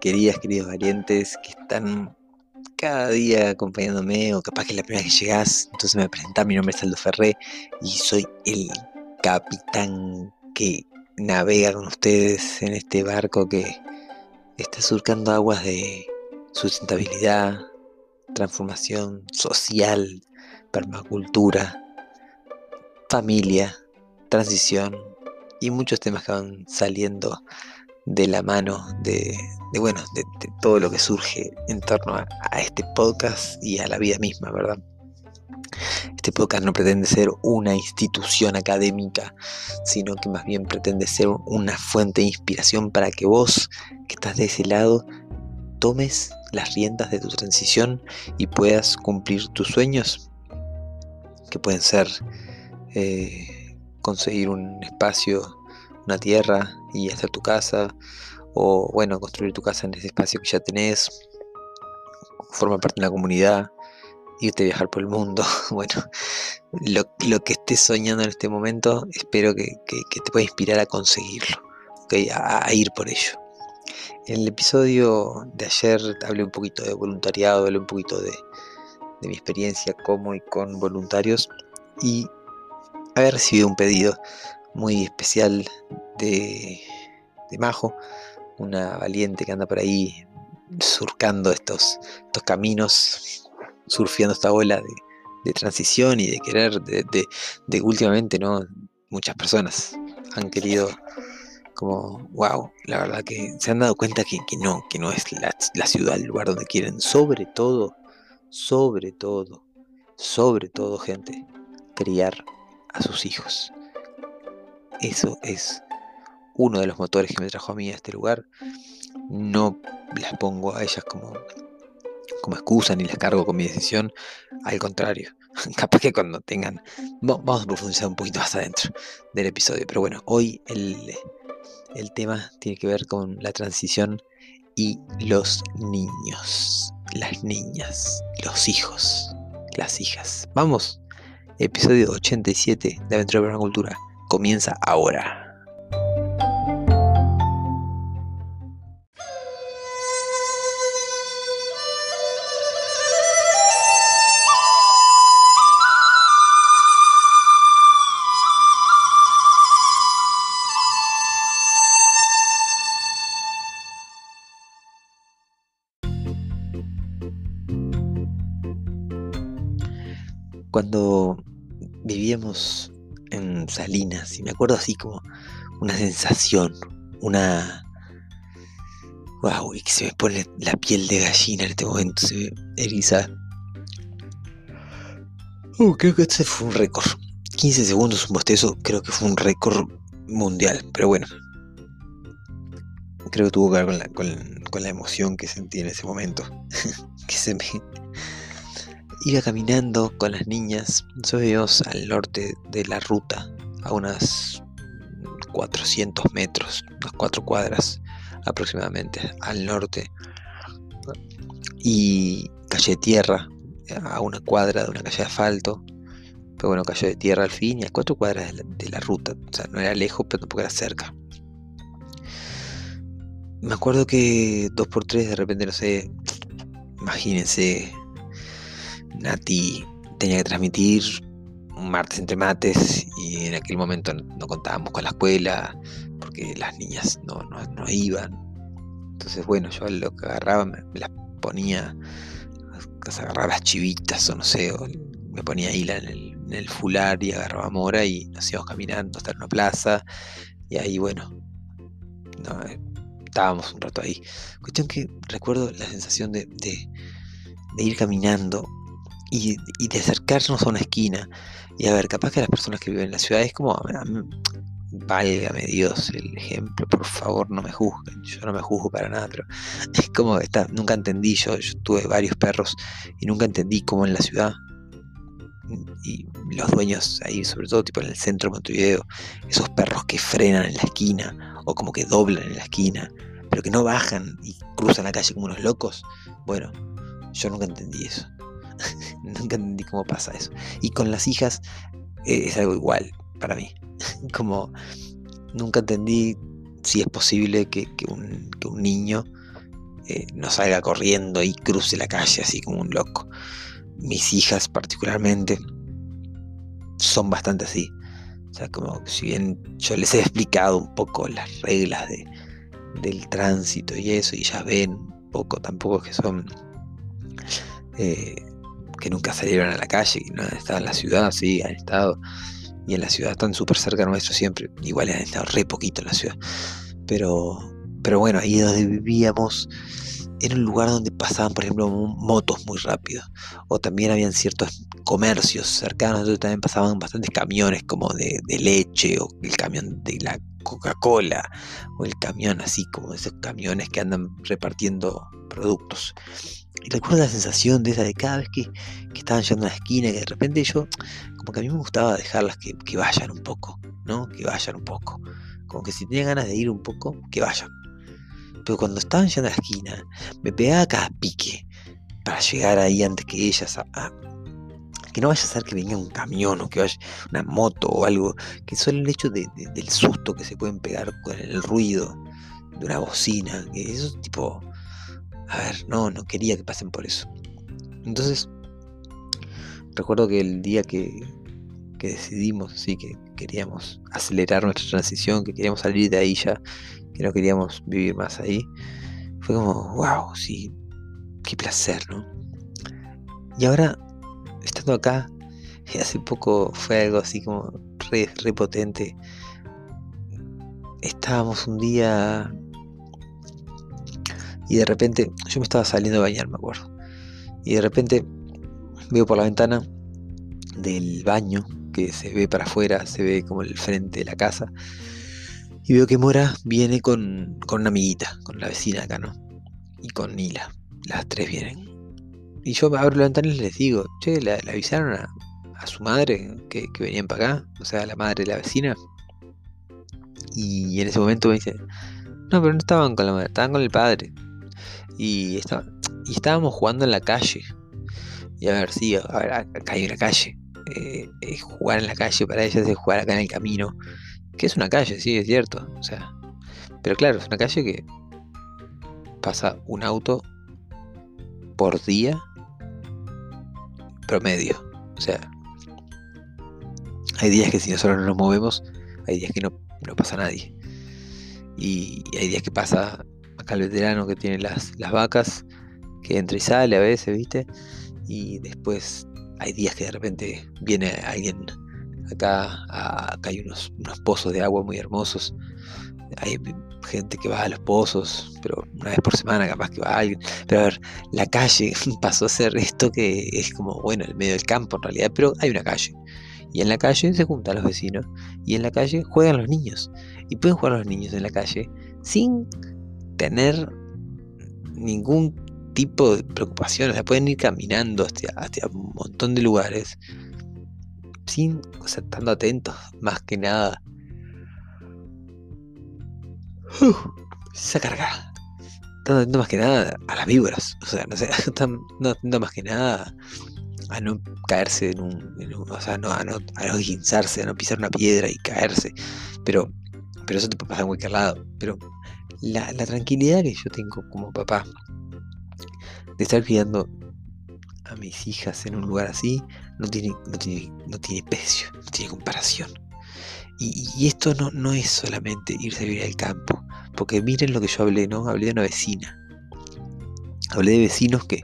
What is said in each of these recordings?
Queridas, queridos valientes que están cada día acompañándome, o capaz que es la primera que llegás, entonces me presenta, mi nombre es Aldo Ferré y soy el capitán que navega con ustedes en este barco que está surcando aguas de sustentabilidad, transformación social, permacultura, familia, transición y muchos temas que van saliendo de la mano de, bueno, de, todo lo que surge en torno a, este podcast y a la vida misma, ¿verdad? Este podcast no pretende ser una institución académica, sino que más bien pretende ser una fuente de inspiración para que vos, que estás de ese lado, tomes las riendas de tu transición y puedas cumplir tus sueños, que pueden ser eh, conseguir un espacio una tierra y hacer tu casa, o bueno, construir tu casa en ese espacio que ya tenés, formar parte de una comunidad, irte a viajar por el mundo, bueno, lo, que estés soñando en este momento, espero que, te pueda inspirar a conseguirlo, a, ir por ello. En el episodio de ayer hablé un poquito de voluntariado, hablé un poquito de, de mi experiencia como y con voluntarios y había recibido un pedido muy especial de, Majo, una valiente que anda por ahí surcando estos, estos caminos, surfeando esta ola de, transición y de querer, de, de, últimamente, ¿no? Muchas personas han querido como, wow, la verdad que se han dado cuenta que, no, que no es la, la, ciudad el lugar donde quieren, sobre todo, sobre todo, sobre todo, gente, criar a sus hijos. Eso es uno de los motores que me trajo a mí a este lugar. No las pongo a ellas como, como excusa ni las cargo con mi decisión. Al contrario, capaz que cuando tengan... Vamos a profundizar un poquito más adentro del episodio. Pero bueno, hoy el, el tema tiene que ver con la transición y los niños, las niñas, los hijos, las hijas. Vamos, episodio 87 de Aventura de Cultura comienza ahora. Cuando vivíamos Salinas y me acuerdo así como una sensación, una... ¡Wow! Y que se me pone la piel de gallina en este momento, se me eriza. Uh, creo que este fue un récord. 15 segundos un bostezo, creo que fue un récord mundial, pero bueno. Creo que tuvo que ver con la, con, con la emoción que sentí en ese momento. que se me, Iba caminando con las niñas, vivíamos al norte de la ruta, a unas 400 metros, unas 4 cuadras aproximadamente al norte. Y calle de tierra, a una cuadra de una calle de asfalto. Pero bueno, calle de tierra al fin y a 4 cuadras de la, ruta. O sea, no era lejos, pero tampoco era cerca. Me acuerdo que 2x3 de repente, no sé, imagínense Nati tenía que transmitir un martes entre mates y en aquel momento no contábamos con la escuela porque las niñas no, no, iban. Entonces, bueno, yo lo que agarraba me, las ponía, agarraba las chivitas o no sé, o me ponía hila en el, fular y agarraba mora y nos íbamos caminando hasta una plaza y ahí, bueno, eh, estábamos un rato ahí. Cuestión que recuerdo la sensación de, de, ir caminando y, y, de acercarnos a una esquina y a ver, capaz que las personas que viven en la ciudad es como, válgame Dios el ejemplo, por favor no me juzguen, yo no me juzgo para nada, pero es como, está, nunca entendí, yo, yo tuve varios perros y nunca entendí cómo en la ciudad y los dueños ahí, sobre todo tipo en el centro de Montevideo, esos perros que frenan en la esquina o como que doblan en la esquina, pero que no bajan y cruzan la calle como unos locos. Bueno, yo nunca entendí eso. nunca entendí cómo pasa eso. Y con las hijas eh, es algo igual para mí. como nunca entendí si es posible que, un, niño eh, no salga corriendo y cruce la calle así como un loco mis hijas particularmente son bastante así. O sea, como si bien yo les he explicado un poco las reglas de, del tránsito y eso, y ya ven un poco, tampoco que son eh, que nunca salieron a la calle, que no han estado en la ciudad, sí, han estado, y en la ciudad están súper cerca de nuestro siempre, igual han estado re poquito en la ciudad. Pero, pero bueno, ahí donde vivíamos era un lugar donde pasaban, por ejemplo, motos muy rápido. O también habían ciertos comercios cercanos donde también pasaban bastantes camiones como de, leche o el camión de la Coca-Cola o el camión así como esos camiones que andan repartiendo productos. Y recuerdo la sensación de esa de cada vez que, que estaban llegando a la esquina, que de repente yo, como que a mí me gustaba dejarlas que, que vayan un poco, ¿no? Que vayan un poco. Como que si tenían ganas de ir un poco, que vayan pero cuando estaban yendo a la esquina, me pegaba cada pique para llegar ahí antes que ellas. A, que no vaya a ser que venga un camión o que vaya una moto o algo, que solo el hecho del susto que se pueden pegar con el ruido de una bocina, que eso es tipo, a ver, no, no quería que pasen por eso. Entonces, recuerdo que el día que, que decidimos, sí, que queríamos acelerar nuestra transición, que queríamos salir de ahí ya que no queríamos vivir más ahí, fue como, wow, sí, qué placer, ¿no? Y ahora, estando acá, hace poco fue algo así como re, re potente. Estábamos un día y de repente, yo me estaba saliendo a bañar, me acuerdo. Y de repente veo por la ventana del baño que se ve para afuera, se ve como el frente de la casa y veo que Mora viene con, una amiguita, con la vecina acá, ¿no? Y con Nila. Las tres vienen. Y yo abro la ventana y les digo, che, ¿le, avisaron a, su madre que, venían para acá? O sea, la madre de la vecina. Y en ese momento me dice, no, pero no estaban con la madre, estaban con el padre. Y, y estábamos jugando en la calle. Y a ver, sí, a ver, acá hay una calle. Eh, jugar en la calle para ellas es jugar acá en el camino. Que es una calle, sí, es cierto. O sea, pero claro, es una calle que pasa un auto por día promedio. O sea, hay días que si nosotros no nos movemos, hay días que no, pasa nadie. Y, hay días que pasa acá veterano que tiene las, las vacas, que entra y sale a veces, ¿viste? Y después hay días que de repente viene alguien Acá, acá hay unos, unos pozos de agua muy hermosos. Hay gente que va a los pozos, pero una vez por semana capaz que va alguien. Pero a ver, la calle pasó a ser esto que es como, bueno, el medio del campo en realidad, pero hay una calle. Y en la calle se juntan los vecinos. Y en la calle juegan los niños. Y pueden jugar los niños en la calle sin tener ningún tipo de preocupación. O sea, pueden ir caminando hasta, hasta un montón de lugares sin, o sea, estando atentos, más que nada. Se carga. Estando atentos más que nada a las víboras. O sea, no sé, estando atento más que nada a no caerse en un, o sea, no, a no, a no guinzarse, a no pisar una piedra y caerse. Pero, pero eso te puede pasar en cualquier lado. Pero la, tranquilidad que yo tengo como papá de estar criando a mis hijas en un lugar así, no tiene, no tiene, no tiene precio, no tiene comparación. Y, esto no, no, es solamente irse a vivir al campo, porque miren lo que yo hablé, ¿no? Hablé de una vecina. Hablé de vecinos que,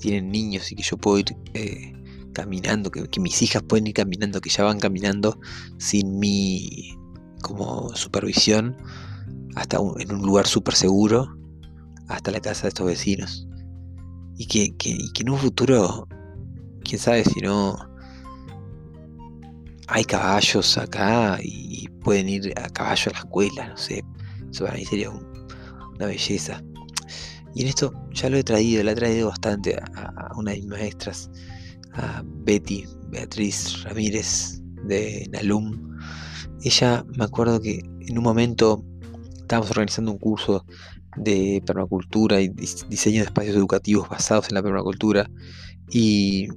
tienen niños y que yo puedo ir eh, caminando, que, mis hijas pueden ir caminando, que ya van caminando sin mi como supervisión hasta en un lugar súper seguro, hasta la casa de estos vecinos. Y que, que, en un futuro, quién sabe si no hay caballos acá y pueden ir a caballo a la escuela, no sé, eso para mí sería una belleza. Y en esto ya lo he traído, la he traído bastante a, una de mis maestras, a Betty, Beatriz Ramírez de Nalum. Ella, me acuerdo que en un momento estábamos organizando un curso de permacultura y diseño de espacios educativos basados en la permacultura y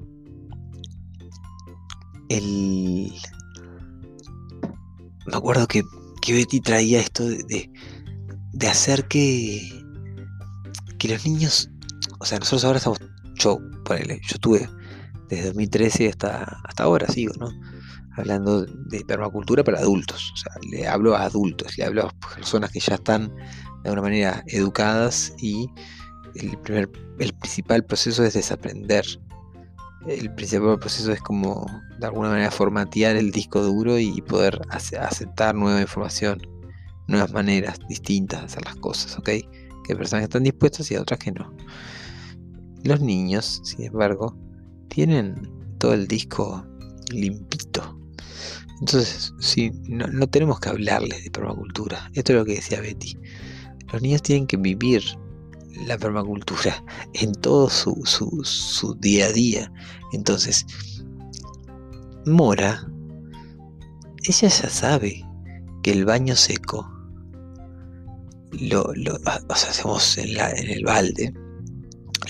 el... Me acuerdo que, Betty traía esto de, de, hacer que, que los niños, o sea, nosotros ahora estamos, yo, ponele, yo estuve desde 2013 hasta, hasta ahora, sigo, ¿no? Hablando de permacultura para adultos, o sea, le hablo a adultos, le hablo a personas que ya están de alguna manera educadas y el, primer, el principal proceso es desaprender el principal proceso es como de alguna manera formatear el disco duro y poder aceptar nueva información, nuevas maneras distintas de hacer las cosas, ¿ok? Que hay personas que están dispuestas y otras que no. Los niños, sin embargo, tienen todo el disco limpito. Entonces, sí, no, no tenemos que hablarles de permacultura. Esto es lo que decía Betty. Los niños tienen que vivir la permacultura en todo su, su, día a día. Entonces, Mora, ella ya sabe que el baño seco lo, lo hacemos en, la, en, el balde,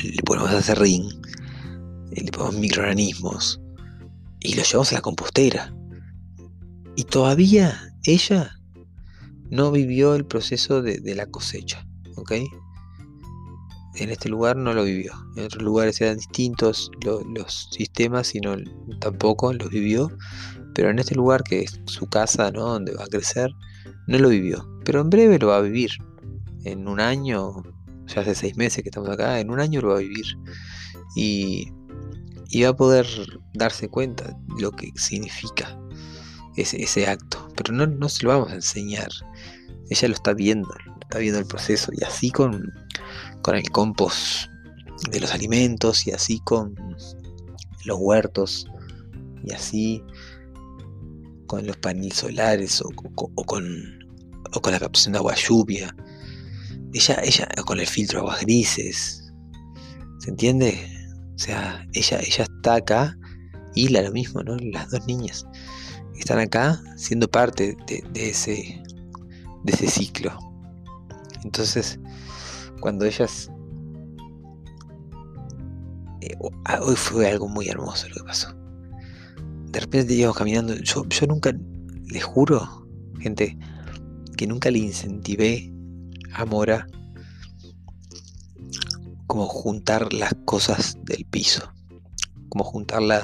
le ponemos a ring le ponemos microorganismos y lo llevamos a la compostera. Y todavía ella no vivió el proceso de, la cosecha, ¿ok? en este lugar no lo vivió. En otros lugares eran distintos los sistemas y no, tampoco los vivió. Pero en este lugar, que es su casa, ¿no? donde va a crecer, no lo vivió. Pero en breve lo va a vivir. En un año, ya hace seis meses que estamos acá, en un año lo va a vivir. Y, y va a poder darse cuenta lo que significa ese, ese acto. Pero no, no se lo vamos a enseñar. Ella lo está viendo, está viendo el proceso. Y así con, con el compost de los alimentos y así con los huertos y así con los paneles solares o, con, o con la captación de agua lluvia. Ella, ella, con el filtro de aguas grises. ¿Se entiende? O sea, ella, ella está acá y la lo mismo, ¿no? Las dos niñas están acá siendo parte de, ese, de ese ciclo. Entonces, cuando ellas... Eh, ah, hoy fue algo muy hermoso lo que pasó. De repente íbamos caminando. Yo, yo nunca, les juro, gente, que nunca le incentivé a Mora como juntar las cosas del piso. Como juntar la,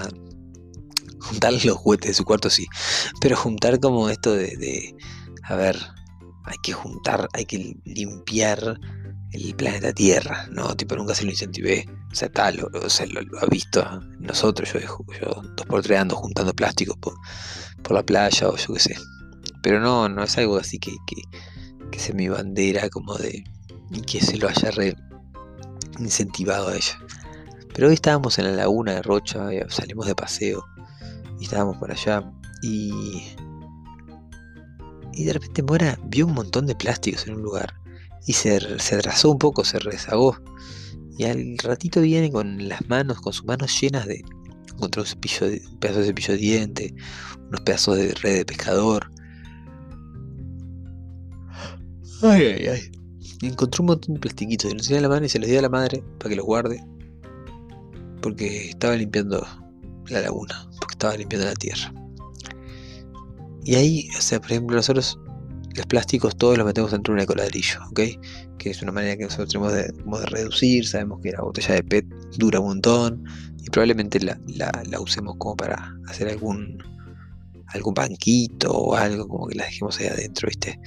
juntar los juguetes de su cuarto, sí. Pero juntar como esto de, a ver, hay que juntar, hay que limpiar el planeta Tierra, ¿no? Tipo, nunca se lo incentivé. O sea, tal, lo, ha visto nosotros, yo, yo dos por tres ando juntando plástico por, la playa o yo qué sé. Pero no, no es algo así que, que, sea mi bandera como de que se lo haya re incentivado a ella. Pero hoy estábamos en la laguna de Rocha, eh, salimos de paseo y estábamos por allá y... Y de repente Mora vio un montón de plásticos en un lugar y se, se atrasó un poco, se rezagó. Y al ratito viene con las manos, con sus manos llenas de. Encontró un, cepillo de, pedazo de cepillo de diente, unos pedazos de red de pescador. Ay, ay, ay. Encontró un montón de plastiquitos. Y los tenía en la mano y se los dio a la madre para que los guarde. Porque estaba limpiando la laguna. Estaba limpiando la tierra. Y ahí, o sea, por ejemplo, nosotros los plásticos todos los metemos dentro de un ecoladrillo, ¿ok? Que es una manera que nosotros tenemos de, reducir, sabemos que la botella de PET dura un montón y probablemente la, usemos como para hacer algún algún banquito o algo, como que la dejemos ahí adentro, ¿viste?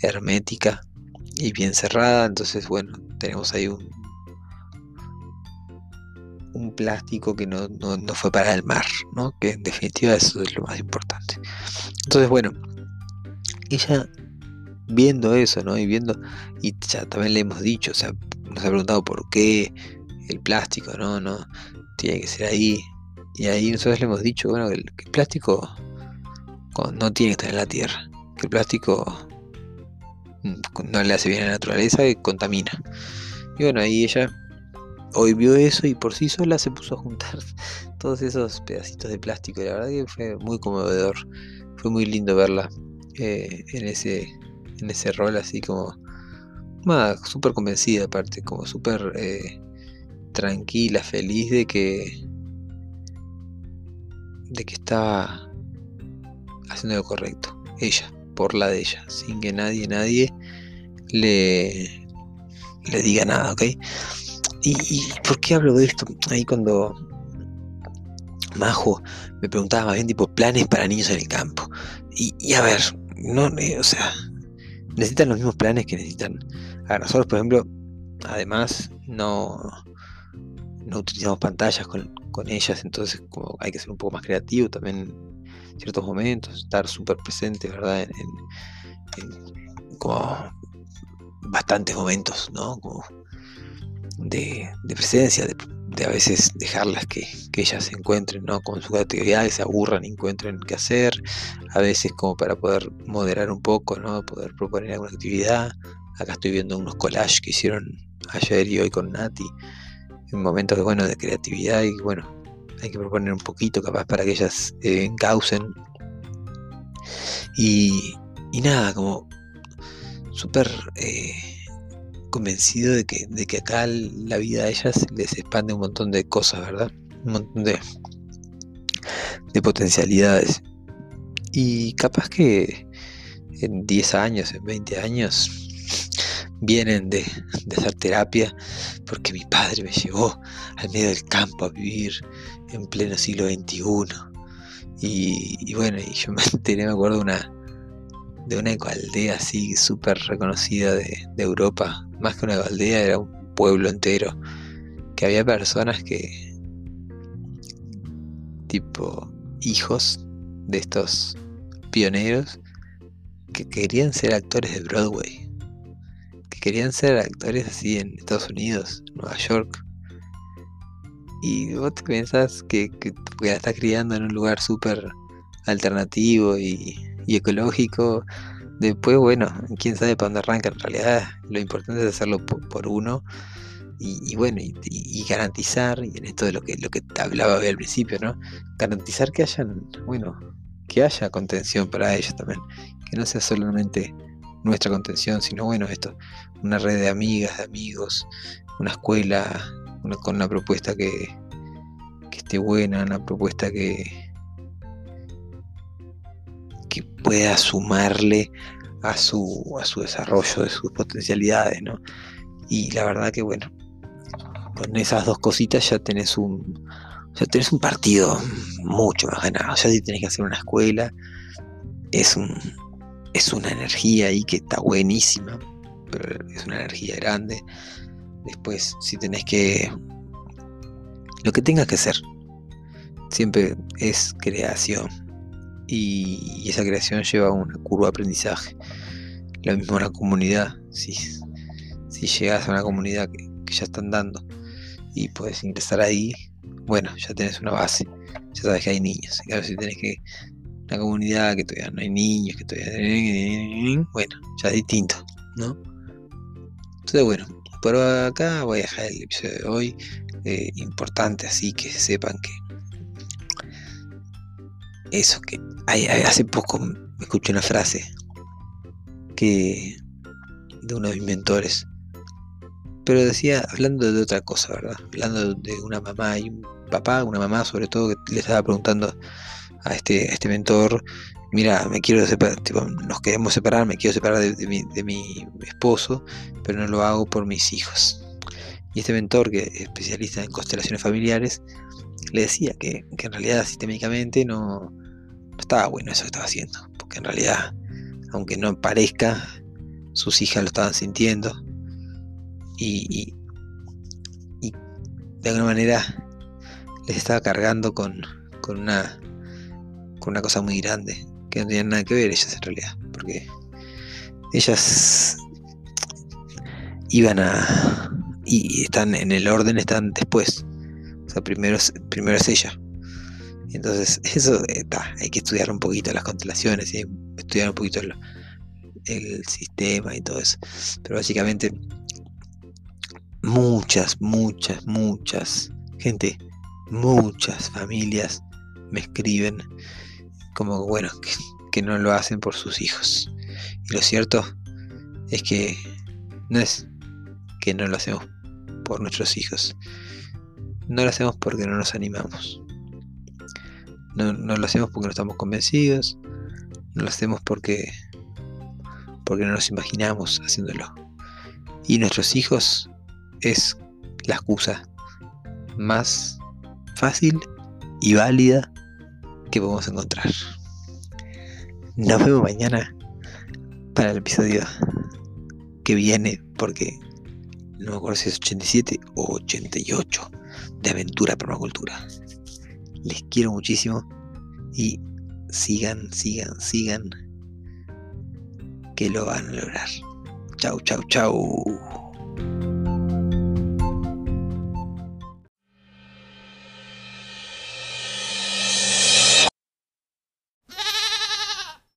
Hermética y bien cerrada, entonces bueno, tenemos ahí un, un plástico que no, no, fue para el mar, ¿no? Que en definitiva eso es lo más importante. Entonces, bueno, ella viendo eso, ¿no? Y viendo, y ya también le hemos dicho, o sea, nos ha preguntado por qué el plástico, ¿no? No, tiene que ser ahí. Y ahí nosotros le hemos dicho, bueno, que el, plástico no tiene que estar en la tierra, que el plástico mm, no le hace bien a la naturaleza y contamina. Y bueno, ahí ella hoy vio eso y por sí sola se puso a juntar todos esos pedacitos de plástico. La verdad que fue muy conmovedor. Fue muy lindo verla eh, en, ese, en ese rol así como... Súper convencida aparte, como súper eh, tranquila, feliz de que... De que estaba haciendo lo correcto. Ella, por la de ella, sin que nadie, nadie le, le diga nada, ¿ok? ¿Y, por qué hablo de esto? Ahí cuando Majo me preguntaba más bien tipo planes para niños en el campo. Y, a ver, no, eh, o sea, necesitan los mismos planes que necesitan. A nosotros, por ejemplo, además no, no utilizamos pantallas con, ellas, entonces hay que ser un poco más creativo también en ciertos momentos, estar súper presente, ¿verdad? En, como bastantes momentos, ¿no? De, presencia, de, a veces dejarlas que, ellas se encuentren ¿no? con sus actividades, se aburran y encuentren qué hacer, a veces como para poder moderar un poco, ¿no? poder proponer alguna actividad. Acá estoy viendo unos collages que hicieron ayer y hoy con Nati, en momentos de, bueno, de creatividad y bueno, hay que proponer un poquito capaz para que ellas eh, encaucen. Y, y nada, como súper... Eh, convencido de que, de que acá la vida a ellas les expande un montón de cosas, ¿verdad? Un montón de, de potencialidades. Y capaz que en 10 años, en 20 años, vienen de, hacer terapia porque mi padre me llevó al medio del campo a vivir en pleno siglo XXI. Y, bueno, y yo me enteré, me acuerdo, una, de una aldea así súper reconocida de, Europa, más que una aldea, era un pueblo entero. Que había personas que, tipo, hijos de estos pioneros, que querían ser actores de Broadway. Que querían ser actores así en Estados Unidos, Nueva York. Y vos te pensás que, que, la estás criando en un lugar súper alternativo y, y ecológico Después, bueno, quién sabe para dónde arranca. En realidad, lo importante es hacerlo por, uno y, bueno, y, garantizar, y en esto de lo que, lo que te hablaba al principio, ¿no? Garantizar que hayan, bueno, que haya contención para ellos también. Que no sea solamente nuestra contención, sino, bueno, esto, una red de amigas, de amigos, una escuela con una propuesta que, que esté buena, una propuesta que, que pueda sumarle a su, a su desarrollo de sus potencialidades, ¿no? Y la verdad que bueno, con esas dos cositas ya tenés un, ya tenés un partido mucho más ganado. Ya si tenés que hacer una escuela, es un, es una energía ahí que está buenísima, pero es una energía grande. Después, si tenés que, lo que tengas que hacer, siempre es creación y, esa creación lleva una curva de aprendizaje. Lo mismo en la comunidad, si, si llegas a una comunidad que, ya están dando y puedes ingresar ahí, bueno, ya tenés una base, ya sabes que hay niños. Claro, si tenés que una comunidad que todavía no hay niños, que todavía bueno, ya es distinto, ¿no? Entonces, bueno, por acá voy a dejar el episodio de hoy. Eh, importante así que sepan que eso que hace poco escuché una frase que de uno de mis mentores pero decía hablando de otra cosa verdad hablando de una mamá y un papá una mamá sobre todo que le estaba preguntando a este, este mentor mira, me quiero separar, nos queremos separar, me quiero separar de, mi, de, mi, esposo, pero no lo hago por mis hijos. Y este mentor, que es especialista en constelaciones familiares, le decía que, en realidad sistémicamente no, estaba bueno eso que estaba haciendo, porque en realidad, aunque no parezca, sus hijas lo estaban sintiendo y, y, de alguna manera les estaba cargando con, con, una, con una cosa muy grande que no tenían nada que ver ellas en realidad, porque ellas iban a y están en el orden están después o sea primero primero es ella entonces eso está hay que estudiar un poquito las constelaciones estudiar un poquito el sistema y todo eso pero básicamente muchas muchas muchas gente muchas familias me escriben como bueno, que, no lo hacen por sus hijos. Y lo cierto es que no es que no lo hacemos por nuestros hijos. No lo hacemos porque no nos animamos. No, lo hacemos porque no estamos convencidos. No lo hacemos porque, porque no nos imaginamos haciéndolo. Y nuestros hijos es la excusa más fácil y válida que podemos encontrar. Nos vemos mañana para el episodio que viene, porque no me acuerdo si es 87 o 88 de Aventura Permacultura. Les quiero muchísimo y sigan, sigan, sigan, que lo van a lograr. Chau, chau, chau.